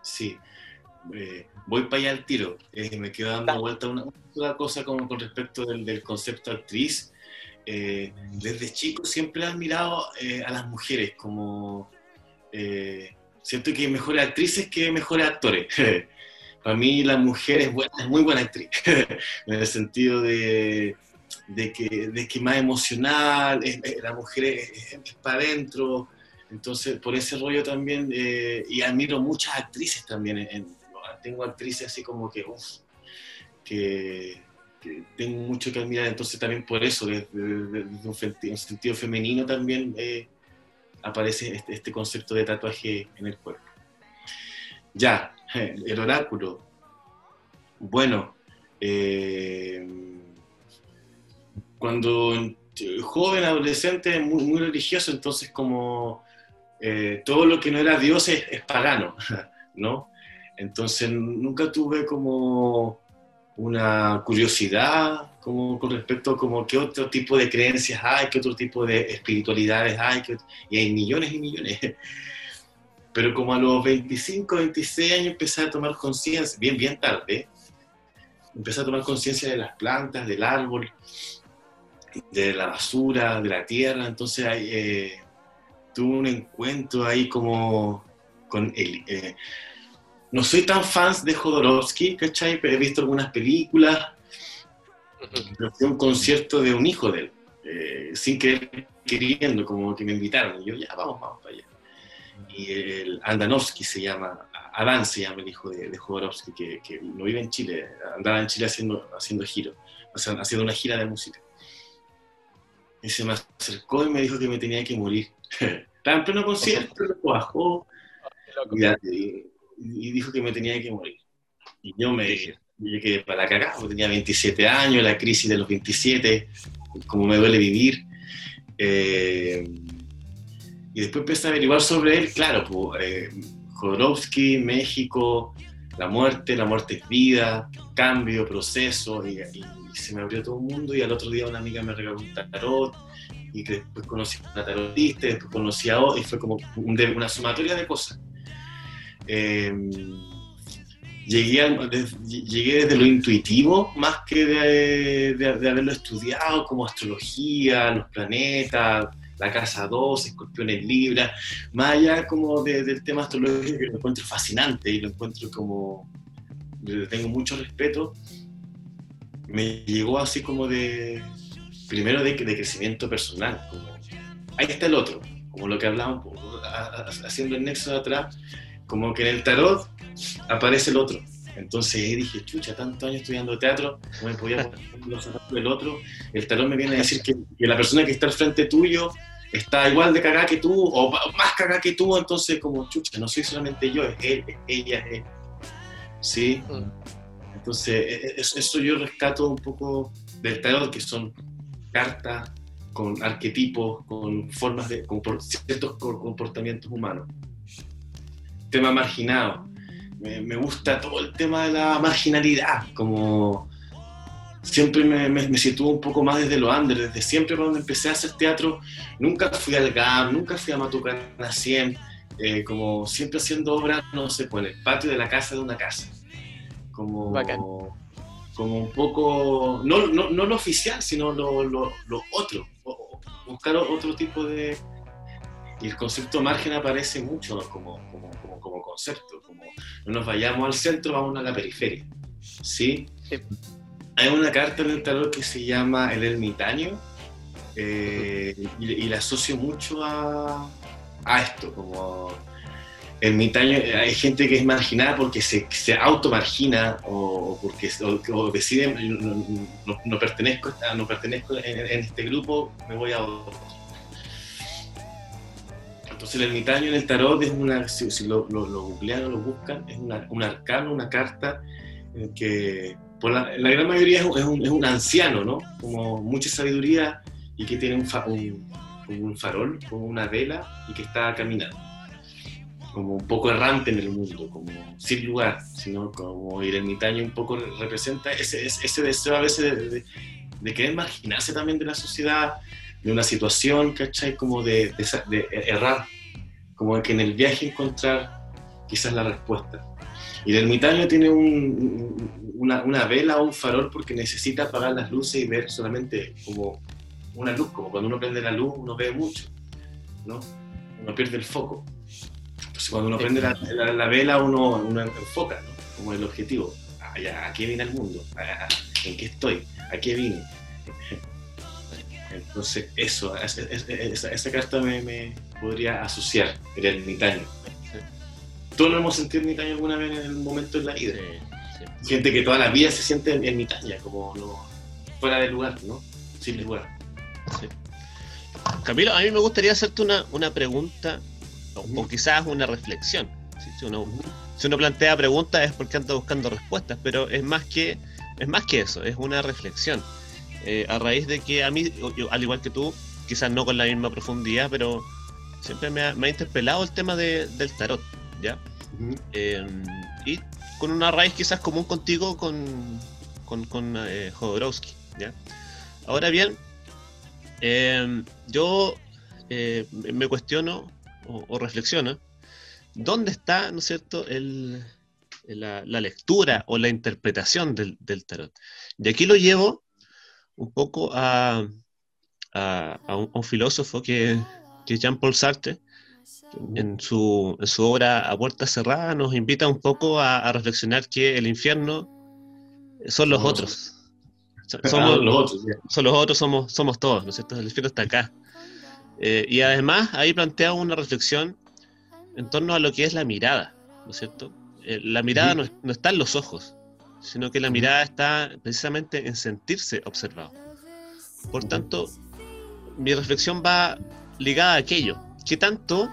A: Sí, eh, voy para allá al tiro. Eh, me quedo dando vuelta una, una, cosa como con respecto del, concepto actriz. desde chico siempre he admirado a las mujeres como... siento que hay mejores actrices que mejores actores. para mí la mujer es, buena, es muy buena actriz, en el sentido de de que, de que más emocional, la mujer es, para adentro, entonces por ese rollo también, eh, y admiro muchas actrices también, tengo actrices así como que, uff, que, tengo mucho que admirar, entonces también por eso, desde, un, sentido femenino también eh, aparece este, este, concepto de tatuaje en el cuerpo. Ya, el oráculo. Bueno, eh, cuando joven, adolescente, muy, muy religioso, entonces como eh, todo lo que no era Dios es, pagano, ¿no? Entonces nunca tuve como una curiosidad como con respecto a como qué otro tipo de creencias hay, qué otro tipo de espiritualidades hay, y hay millones y millones. Pero como a los 25, 26 años empecé a tomar conciencia, bien, bien tarde, empecé a tomar conciencia de las plantas, del árbol, de la basura, de la tierra, entonces eh, tuve un encuentro ahí como con él. Eh, no soy tan fan de Jodorowsky, ¿cachai? Pero he visto algunas películas, fui un concierto de un hijo de él, eh, sin querer queriendo, como que me invitaron, y yo ya, vamos, vamos para allá. Y el Andanovsky se llama, Adán se llama el hijo de, de Jodorowsky, que, que, no vive en Chile, andaba en Chile haciendo, haciendo giro, o sea, haciendo una gira de música. Y se me acercó y me dijo que me tenía que morir. Estaba en pleno concierto, lo bajó y, dijo que me tenía que morir. Y yo me dije, yo quedé para la cagada, porque tenía 27 años, la crisis de los 27, como me duele vivir. Eh, y después empecé a averiguar sobre él, claro, pues, eh, Jodorowsky, México, la muerte, la muerte es vida, cambio, proceso, y, se me abrió todo un mundo y al otro día una amiga me regaló un tarot y que después conocí a una tarotista, después conocí a otra y fue como una sumatoria de cosas. Em, llegué, desde lo intuitivo más que de, haberlo estudiado como astrología, los planetas, la casa 2, escorpiones Libra, más allá como del tema astrológico que lo encuentro fascinante y lo encuentro como tengo mucho respeto, me llegó así como de, primero de, de crecimiento personal, como, ahí está el otro, como lo que hablábamos, haciendo el nexo de atrás, como que en el tarot aparece el otro. Entonces dije, chucha, tantos años estudiando teatro, no me podía poner los zapatos del otro. El tarot me viene a decir que, que, la persona que está al frente tuyo está igual de cagada que tú, o más cagada que tú, entonces como, chucha, no soy solamente yo, es él, es ella, es él. ¿Sí? Mm. Entonces, e, e, eso yo rescato un poco del tarot, que son cartas con arquetipos, con formas de, con ciertos comportamientos humanos. Tema marginado. Me, me, gusta todo el tema de la marginalidad, como siempre me, me, me sitúo un poco más desde lo under, desde siempre cuando empecé a hacer teatro, nunca fui al GAM, nunca fui a Matucana 100, eh, como siempre haciendo obras, no sé, pues en el patio de la casa de una casa. Como, como un poco, no, no, no, lo oficial, sino lo, lo, lo otro, buscar otro tipo de... Y el concepto margen aparece mucho como, como, como, concepto, como no nos vayamos al centro, vamos a la periferia. ¿Sí? sí hay una carta en el tarot que se llama El Ermitaño eh, y, la asocio mucho a, a, esto, como ermitaño, hay gente que es marginada porque se, se automargina o, porque o, decide no, pertenezco, no pertenezco en, este grupo, me voy a otro. Entonces el ermitaño en el tarot es una, si, lo, lo, lo, googlean o lo buscan, es una, un arcano, una carta en que por la, gran mayoría es un, es, un, anciano, ¿no? Como mucha sabiduría y que tiene un, un, farol, como una vela y que está caminando. Como un poco errante en el mundo, como sin lugar, sino como el ermitaño un poco representa ese, ese deseo a veces de, de, querer marginarse también de la sociedad, de una situación, ¿cachai? Como de, de errar, como que en el viaje encontrar quizás la respuesta. Y el ermitaño tiene una, una, vela o un farol porque necesita apagar las luces y ver solamente como una luz, como cuando uno prende la luz uno ve mucho, ¿no? Uno pierde el foco. Entonces cuando uno prende la, la, vela uno, uno, enfoca, ¿no? Como el objetivo. Ah, ¿A qué viene el mundo? Ah, ¿En qué estoy? ¿A qué vine? Entonces eso, esa, esa, carta me, me, podría asociar, el ermitaño todos nos hemos sentido ermitaño alguna vez en algún momento en la vida. Gente que toda la vida se siente ermitaña, como fuera de lugar, ¿no? Sin lugar.
B: Camilo, a mí me gustaría hacerte una, una pregunta, o, quizás una reflexión. Si uno, si uno plantea preguntas es porque anda buscando respuestas, pero es más que, es más que eso, es una reflexión. Eh, a raíz de que a mí, al igual que tú, quizás no con la misma profundidad, pero siempre me ha, me ha interpelado el tema de, del tarot. ¿ya? Em, y con una raíz quizás común contigo con, con, eh, Jodorowsky, ¿ya? Ahora bien, em, yo eh, me cuestiono o, reflexiono, ¿dónde está, ¿no es cierto?, el, la, lectura o la interpretación del, tarot. Y aquí lo llevo un poco a, a, un, filósofo que, que es Jean-Paul Sartre, en su, en su, obra A Puerta Cerrada nos invita un poco a, reflexionar que el infierno son los otros. Somos, los otros, son los otros, somos, somos todos, ¿no es cierto? El infierno está acá. Eh, y además ahí plantea una reflexión en torno a lo que es la mirada, ¿no es cierto? Eh, la mirada no, no, está en los ojos, sino que la mirada está precisamente en sentirse observado. Por tanto, mi reflexión va ligada a aquello. ¿Qué tanto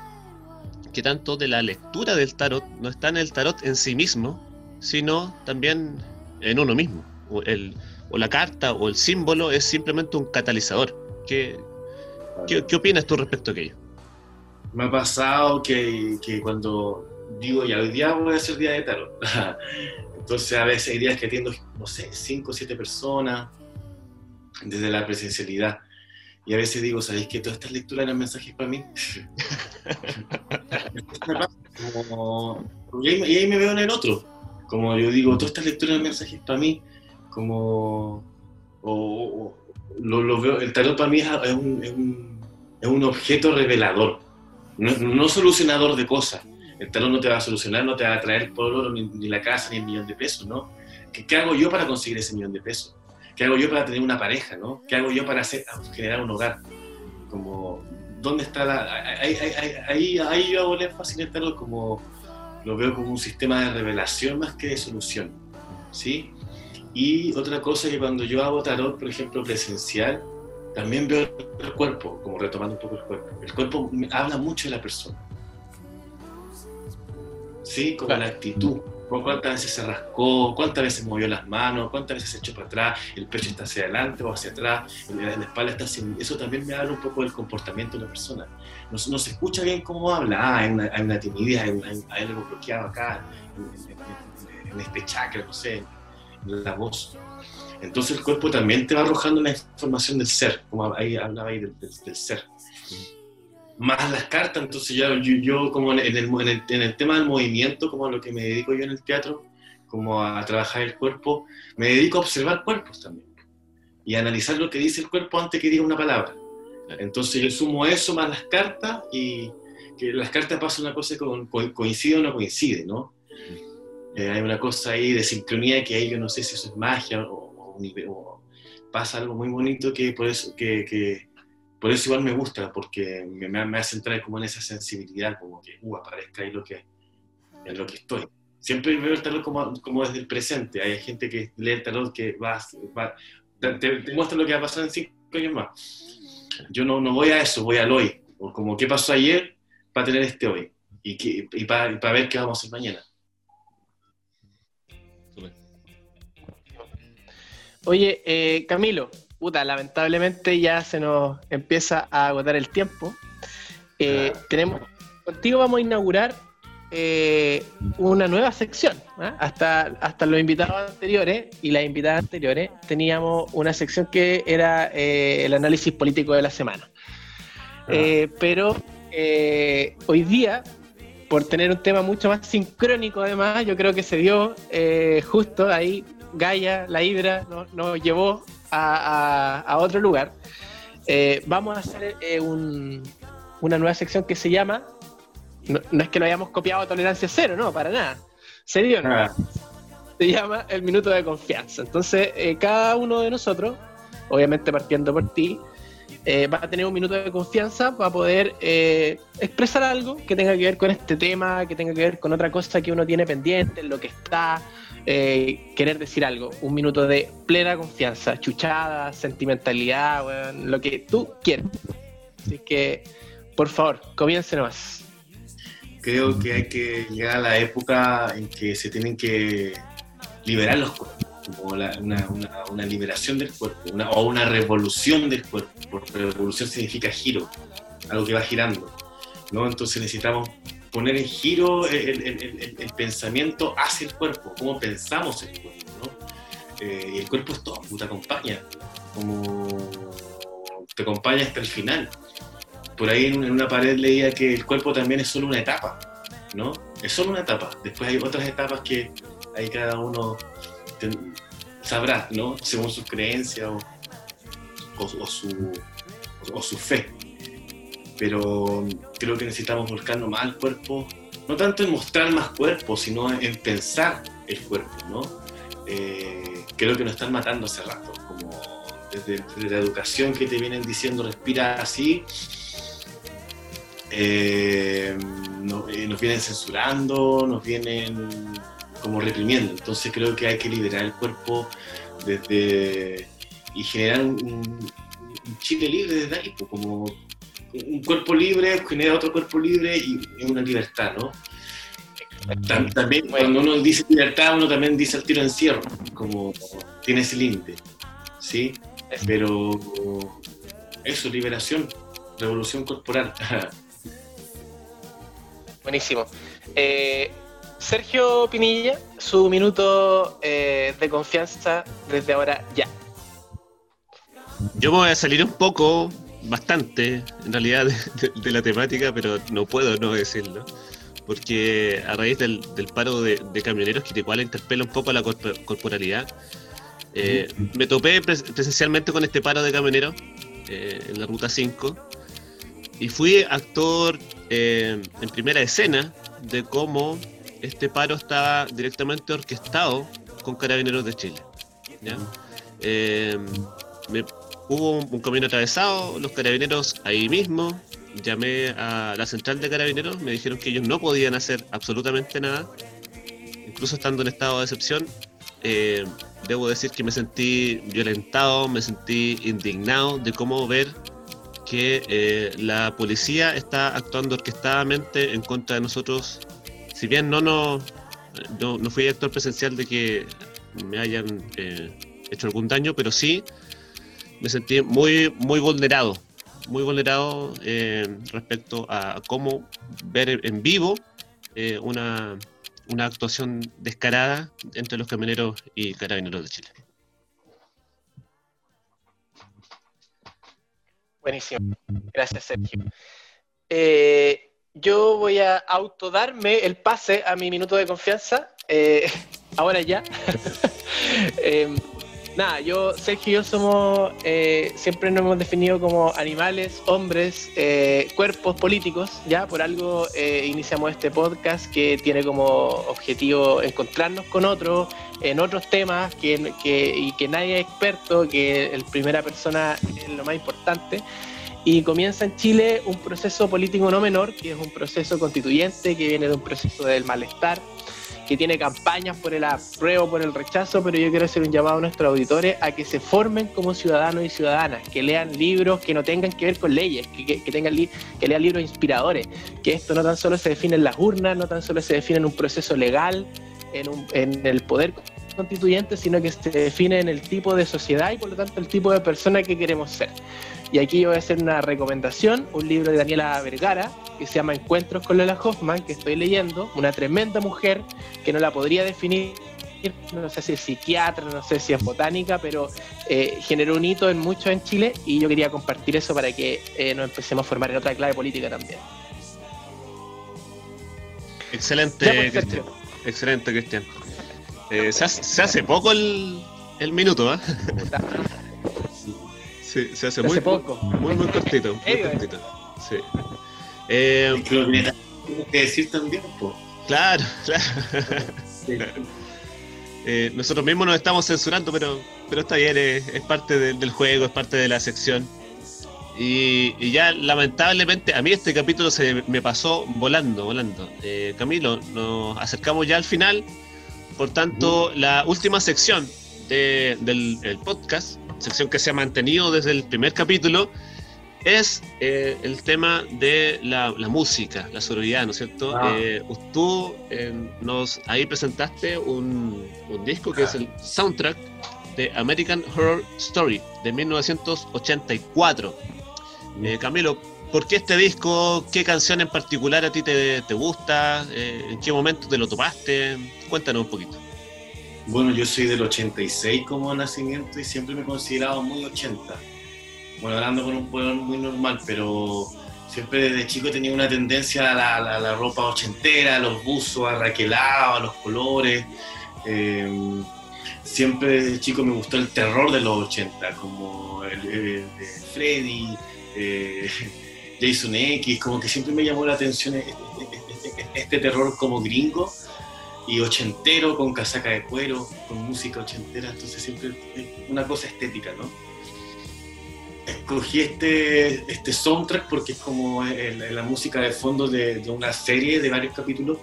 B: que tanto de la lectura del tarot no está en el tarot en sí mismo, sino también en uno mismo. O, el, o la carta o el símbolo es simplemente un catalizador. ¿Qué, qué, opinas tú respecto a aquello?
A: Me ha pasado que, que cuando digo, ya hoy día voy a hacer día de tarot. Entonces a veces hay días que atiendo, no sé, cinco o siete personas desde la presencialidad. Y a veces digo, ¿sabéis que todas estas lecturas eran mensajes para mí? y, ahí, me veo en el otro. Como yo digo, todas estas lecturas eran mensajes para mí. Como. O, lo, veo, el tarot para mí es, un, es, un, es un, objeto revelador, no, no, solucionador de cosas. El talón no te va a solucionar, no te va a traer el pueblo, ni, ni la casa, ni el millón de pesos, ¿no? ¿Qué, ¿Qué, hago yo para conseguir ese millón de pesos? ¿Qué hago yo para tener una pareja, ¿no? ¿Qué hago yo para hacer, generar un hogar? Como, ¿dónde está la...? Ahí, ahí, ahí, ahí yo hago el énfasis en el como... Lo veo como un sistema de revelación más que de solución, ¿sí? Y otra cosa que cuando yo hago tarot, por ejemplo, presencial, también veo el cuerpo, como retomando un poco el cuerpo. El cuerpo habla mucho de la persona. ¿Sí? Como la actitud. ¿Cuántas veces se rascó? ¿Cuántas veces movió las manos? ¿Cuántas veces se echó para atrás? ¿El pecho está hacia adelante o hacia atrás? ¿La espalda está hacia... Eso también me habla un poco del comportamiento de la persona. No, no se escucha bien cómo habla. Ah, hay una, hay una timidez, hay, hay, hay, algo bloqueado acá, en, en, en, este chakra, no sé, en la voz. Entonces el cuerpo también te va arrojando una información del ser, como ahí hablaba ahí del, del, del ser. Más las cartas, entonces ya, yo, yo, como en el, en, el, en el tema del movimiento, como a lo que me dedico yo en el teatro, como a trabajar el cuerpo, me dedico a observar cuerpos también y a analizar lo que dice el cuerpo antes que diga una palabra. Entonces yo sumo eso más las cartas y que las cartas pasa una cosa que coincide o no coincide, ¿no? Eh, hay una cosa ahí de sincronía que ahí yo no sé si eso es magia o, o, o pasa algo muy bonito que por eso, que, que, por eso igual me gusta, porque me, hace entrar como en esa sensibilidad, como que uh, aparezca ahí lo que, en lo que estoy. Siempre veo el tarot como, como desde el presente. Hay gente que lee el tarot que va, va te, muestra lo que va a pasar en cinco años más. Yo no, no voy a eso, voy al hoy. Como qué pasó ayer para tener este hoy y, que, y para, para ver qué vamos a hacer mañana.
C: Oye, eh, Camilo, puta, lamentablemente ya se nos empieza a agotar el tiempo. Eh, ah. Tenemos, contigo vamos a inaugurar eh, una nueva sección. ¿eh? Hasta, hasta los invitados anteriores y las invitadas anteriores teníamos una sección que era eh, el análisis político de la semana. Ah. pero hoy día, por tener un tema mucho más sincrónico además, yo creo que se dio justo ahí Gaia, la Hidra, nos, nos llevó a, a, a, otro lugar. Eh, vamos a hacer eh, un, una nueva sección que se llama, no, no, es que lo hayamos copiado a tolerancia cero, no, para nada. Se dio, ¿no? Ah. Se llama el minuto de confianza. Entonces, eh, cada uno de nosotros, obviamente partiendo por ti, eh, va a tener un minuto de confianza para poder eh, expresar algo que tenga que ver con este tema, que tenga que ver con otra cosa que uno tiene pendiente, en lo que está, eh, querer decir algo. Un minuto de plena confianza, chuchada, sentimentalidad, lo que tú quieras. Así que, por favor, comience nomás.
A: Creo que hay que llegar a la época en que se tienen que liberar los cuerpos como una, una, liberación del cuerpo, o una revolución del cuerpo, porque revolución significa giro, algo que va girando, ¿no? Entonces necesitamos poner en giro el, pensamiento hacia el cuerpo, cómo pensamos el cuerpo, ¿no? Eh, y el cuerpo es todo, te acompaña, como te acompaña hasta el final. Por ahí en una pared leía que el cuerpo también es solo una etapa, ¿no? Es solo una etapa. Después hay otras etapas que hay cada uno sabrá, ¿no? Según sus creencias o, su fe. Pero creo que necesitamos volcarnos más al cuerpo, no tanto en mostrar más cuerpo, sino en pensar el cuerpo, ¿no? Eh, creo que nos están matando hace rato, como desde, la educación que te vienen diciendo respira así, eh, eh, nos vienen censurando, nos vienen como reprimiendo. Entonces creo que hay que liberar el cuerpo desde y generar un, un Chile libre desde ahí, pues, como un cuerpo libre genera otro cuerpo libre y es una libertad, ¿no? También cuando uno dice libertad, uno también dice el tiro encierro, como tiene ese límite, ¿sí? Pero eso, liberación, revolución corporal.
C: Buenísimo. Eh, Sergio Pinilla, su minuto eh, de confianza desde ahora ya.
B: Yo voy a salir un poco, bastante, en realidad, de, la temática, pero no puedo no decirlo. Porque a raíz del, del paro de, de, camioneros, que igual interpela un poco a la corporalidad, eh, me topé pres presencialmente con este paro de camioneros eh, en la ruta 5 y fui actor eh, en primera escena de cómo este paro estaba directamente orquestado con Carabineros de Chile. Eh, hubo un, camino atravesado, los carabineros ahí mismo, llamé a la central de carabineros, me dijeron que ellos no podían hacer absolutamente nada, incluso estando en estado de excepción. Eh, debo decir que me sentí violentado, me sentí indignado de cómo ver que eh, la policía está actuando orquestadamente en contra de nosotros. Si bien no, no, no, fui actor presencial de que me hayan eh, hecho algún daño, pero sí me sentí muy, muy vulnerado, muy vulnerado eh, respecto a cómo ver en vivo una, una actuación descarada entre los camioneros y carabineros de Chile.
C: Buenísimo. Gracias, Sergio. Eh, yo voy a autodarme el pase a mi minuto de confianza. Eh, ahora ya. Eh, nada, yo, Sergio y yo somos, siempre nos hemos definido como animales, hombres, cuerpos políticos, ya por algo iniciamos este podcast que tiene como objetivo encontrarnos con otros en otros temas que, y que nadie es experto, que el primera persona es lo más importante. Y comienza en Chile un proceso político no menor, que es un proceso constituyente, que viene de un proceso del malestar, que tiene campañas por el apruebo, por el rechazo, pero yo quiero hacer un llamado a nuestros auditores a que se formen como ciudadanos y ciudadanas, que lean libros que no tengan que ver con leyes, que, tengan que lean libros inspiradores, que esto no tan solo se define en las urnas, no tan solo se define en un proceso legal, en, un, en el poder constituyente, sino que se define en el tipo de sociedad y por lo tanto el tipo de persona que queremos ser. Y aquí yo voy a hacer una recomendación, un libro de Daniela Vergara, que se llama Encuentros con Lola Hoffman, que estoy leyendo, una tremenda mujer que no la podría definir, no sé si es psiquiatra, no sé si es botánica, pero eh, generó un hito en mucho en Chile y yo quería compartir eso para que eh, nos empecemos a formar en otra clave política también.
B: Excelente, pues, Cristian. Excelente, Cristian. Eh, se, hace, poco el, el minuto, ¿eh? sí, se hace, muy poco. Muy, muy cortito. Muy cortito. Sí.
A: Eh, que decir también,
B: Claro, claro. Eh, nosotros mismos nos estamos censurando, pero, pero está bien, es, parte del juego, es parte de la sección. Y, y, ya lamentablemente a mí este capítulo se me pasó volando, volando. Eh, Camilo, nos acercamos ya al final. Por tanto, la última sección del podcast, sección que se ha mantenido desde el primer capítulo, es eh, el tema de la, música, la sonoridad, ¿no es cierto? Ah. Eh, tú eh, nos ahí presentaste un, disco que es el soundtrack de American Horror Story de 1984. Camilo, ¿por qué este disco? ¿Qué canción en particular a ti te, te gusta? ¿En qué momento te lo topaste? Cuéntanos un poquito.
A: Bueno, yo soy del 86 como nacimiento y siempre me he considerado muy 80. Bueno, hablando con un pueblo muy normal, pero siempre desde chico tenía una tendencia a la, ropa ochentera, a los buzos arraquelados, a los colores. Em, siempre desde chico me gustó el terror de los 80, como el, de Freddy, eh, Jason X, como que siempre me llamó la atención este, este, este, este terror como gringo y ochentero, con casaca de cuero, con música ochentera, entonces siempre una cosa estética, ¿no? Escogí este, este soundtrack porque es como la música de fondo de, una serie de varios capítulos,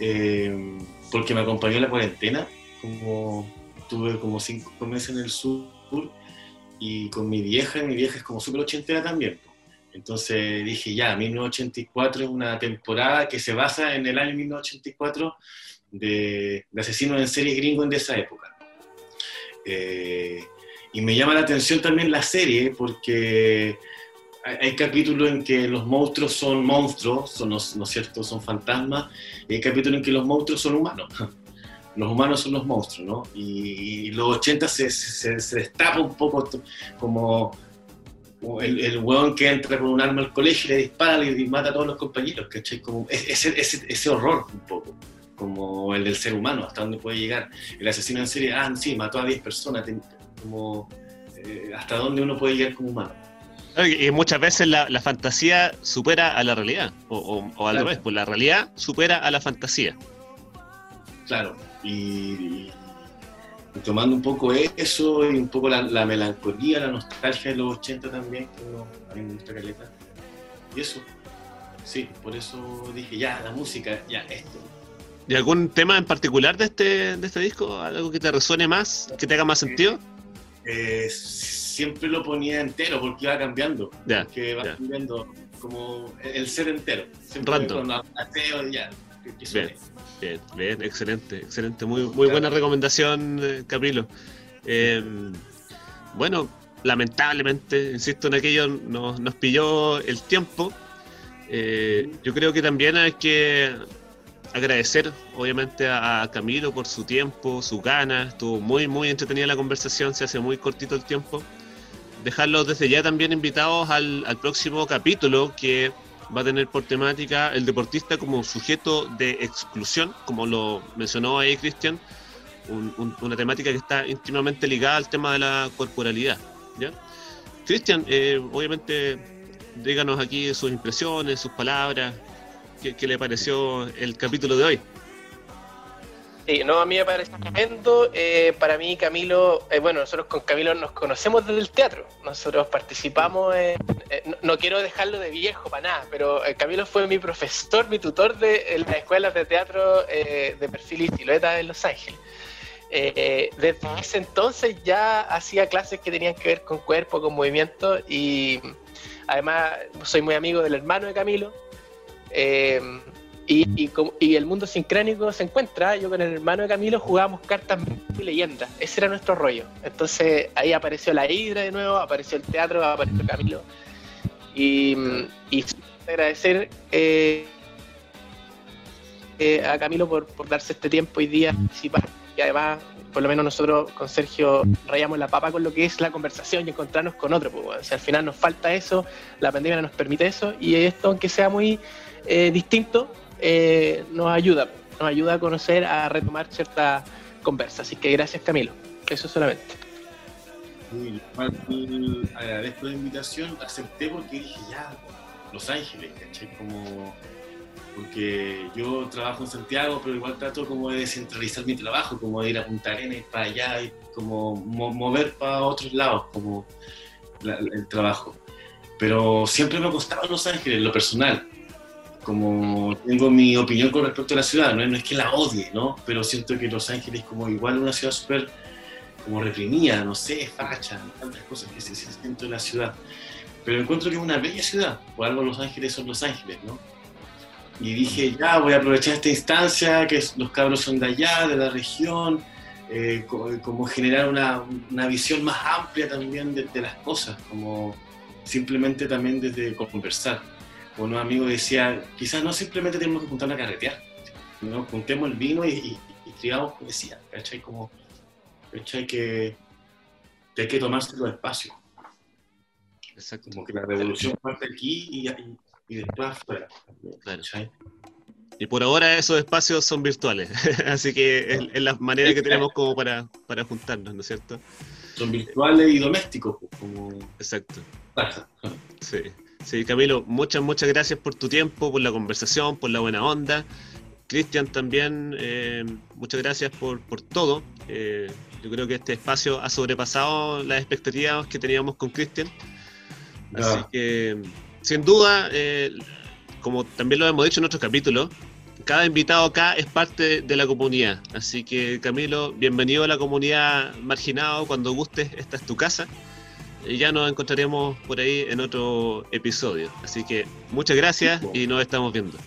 A: eh, porque me acompañó en la cuarentena, como tuve como cinco meses en el sur y con mi vieja, y mi vieja es como súper ochentera también. Entonces dije, ya, 1984 es una temporada que se basa en el año 1984 de, asesinos en serie gringos de esa época. Eh, y me llama la atención también la serie porque hay, capítulos en que los monstruos son monstruos, son, ¿no, es cierto? Son fantasmas, y hay capítulos en que los monstruos son humanos. Los humanos son los monstruos, ¿no? Y, los 80 se, se, destapa un poco como el, el hueón que entra con un arma al colegio y le dispara y mata a todos los compañeros, ¿cachai? Como ese, ese, ese horror un poco como el del ser humano, hasta dónde puede llegar. El asesino en serie, ah, sí, mató a 10 personas, como eh, hasta dónde uno puede llegar como humano.
B: Y muchas veces la, fantasía supera a la realidad, o, al revés, pues la realidad supera a la fantasía.
A: Claro, y, tomando un poco eso y un poco la, melancolía, la nostalgia de los 80 también, que a mí me gusta caleta. Y eso, sí, por eso dije, ya, la música, ya, esto.
B: ¿Y algún tema en particular de este, de este disco? ¿Algo que te resuene más, que te haga más sentido?
A: Eh, siempre lo ponía entero porque iba cambiando. Ya, porque va cambiando como el ser entero. Siempre
B: Random. ya, bien, bien, bien, excelente, excelente. Muy, muy buena recomendación, eh, Camilo. Em, bueno, lamentablemente, insisto en aquello, nos, nos pilló el tiempo. Eh, yo creo que también hay que agradecer, obviamente, a, Camilo por su tiempo, su ganas. Estuvo muy, muy entretenida la conversación, se hace muy cortito el tiempo. Dejarlos desde ya también invitados al, próximo capítulo que va a tener por temática el deportista como sujeto de exclusión, como lo mencionó ahí Cristian, una temática que está íntimamente ligada al tema de la corporalidad. Cristian, eh, obviamente, díganos aquí sus impresiones, sus palabras, ¿Qué, le pareció el capítulo de hoy?
C: Sí, no, a mí me parece tremendo. Eh, para mí, Camilo, eh, bueno, nosotros con Camilo nos conocemos desde el teatro. Nosotros participamos en. Eh, no, quiero dejarlo de viejo para nada, pero Camilo fue mi profesor, mi tutor de las escuelas de teatro de perfil y silueta en Los Ángeles. desde ese entonces ya hacía clases que tenían que ver con cuerpo, con movimiento y además soy muy amigo del hermano de Camilo, y, y, el mundo sincrónico se encuentra. Yo con el hermano de Camilo jugábamos cartas y leyendas. Ese era nuestro rollo. Entonces ahí apareció la Hidra de nuevo, apareció el teatro, apareció Camilo. Y, agradecer eh, eh, a Camilo por, darse este tiempo y día participar. Y además, por lo menos nosotros con Sergio rayamos la papa con lo que es la conversación y encontrarnos con otro. Pues, al final nos falta eso, la pandemia nos permite eso. Y esto, aunque sea muy eh, distinto, eh, nos ayuda, nos ayuda a conocer, a retomar ciertas conversas. Así que gracias Camilo, eso solamente.
A: agradezco la invitación, acepté porque dije ya, Los Ángeles, ¿caché? Como, porque yo trabajo en Santiago, pero igual trato como de descentralizar mi trabajo, como de ir a Punta Arenas para allá y como mover para otros lados, como el trabajo. Pero siempre me ha costado Los Ángeles, lo personal como tengo mi opinión con respecto a la ciudad, no, es que la odie, ¿no? Pero siento que Los Ángeles como igual una ciudad súper como reprimida, no sé, facha, tantas cosas que se sienten en la ciudad. Pero encuentro que es una bella ciudad, por algo Los Ángeles son Los Ángeles, ¿no? Y dije, ya, voy a aprovechar esta instancia, que los cabros son de allá, de la región, eh, como, generar una, una, visión más amplia también de, de las cosas, como simplemente también desde conversar unos amigos decía, quizás no simplemente tenemos que juntar a carretear, sino juntemos el vino y, y, y poesía, ¿cachai? Como, ¿cachai? Que, que hay que tomarse los espacios. Exacto. Como que la revolución parte aquí y, y, después afuera.
B: Y por ahora esos espacios son virtuales, así que es, la manera que tenemos como para, para juntarnos, ¿no es cierto?
A: Son virtuales y domésticos, pues, como...
B: Exacto. Sí. Sí, Camilo, muchas, muchas gracias por tu tiempo, por la conversación, por la buena onda. Cristian también, eh, muchas gracias por, por todo. Eh, yo creo que este espacio ha sobrepasado las expectativas que teníamos con Cristian. Así que, sin duda, eh, como también lo hemos dicho en otros capítulos, cada invitado acá es parte de la comunidad. Así que, Camilo, bienvenido a la comunidad marginado. Cuando gustes, esta es tu casa y ya nos encontraremos por ahí en otro episodio. Así que muchas gracias y nos estamos viendo.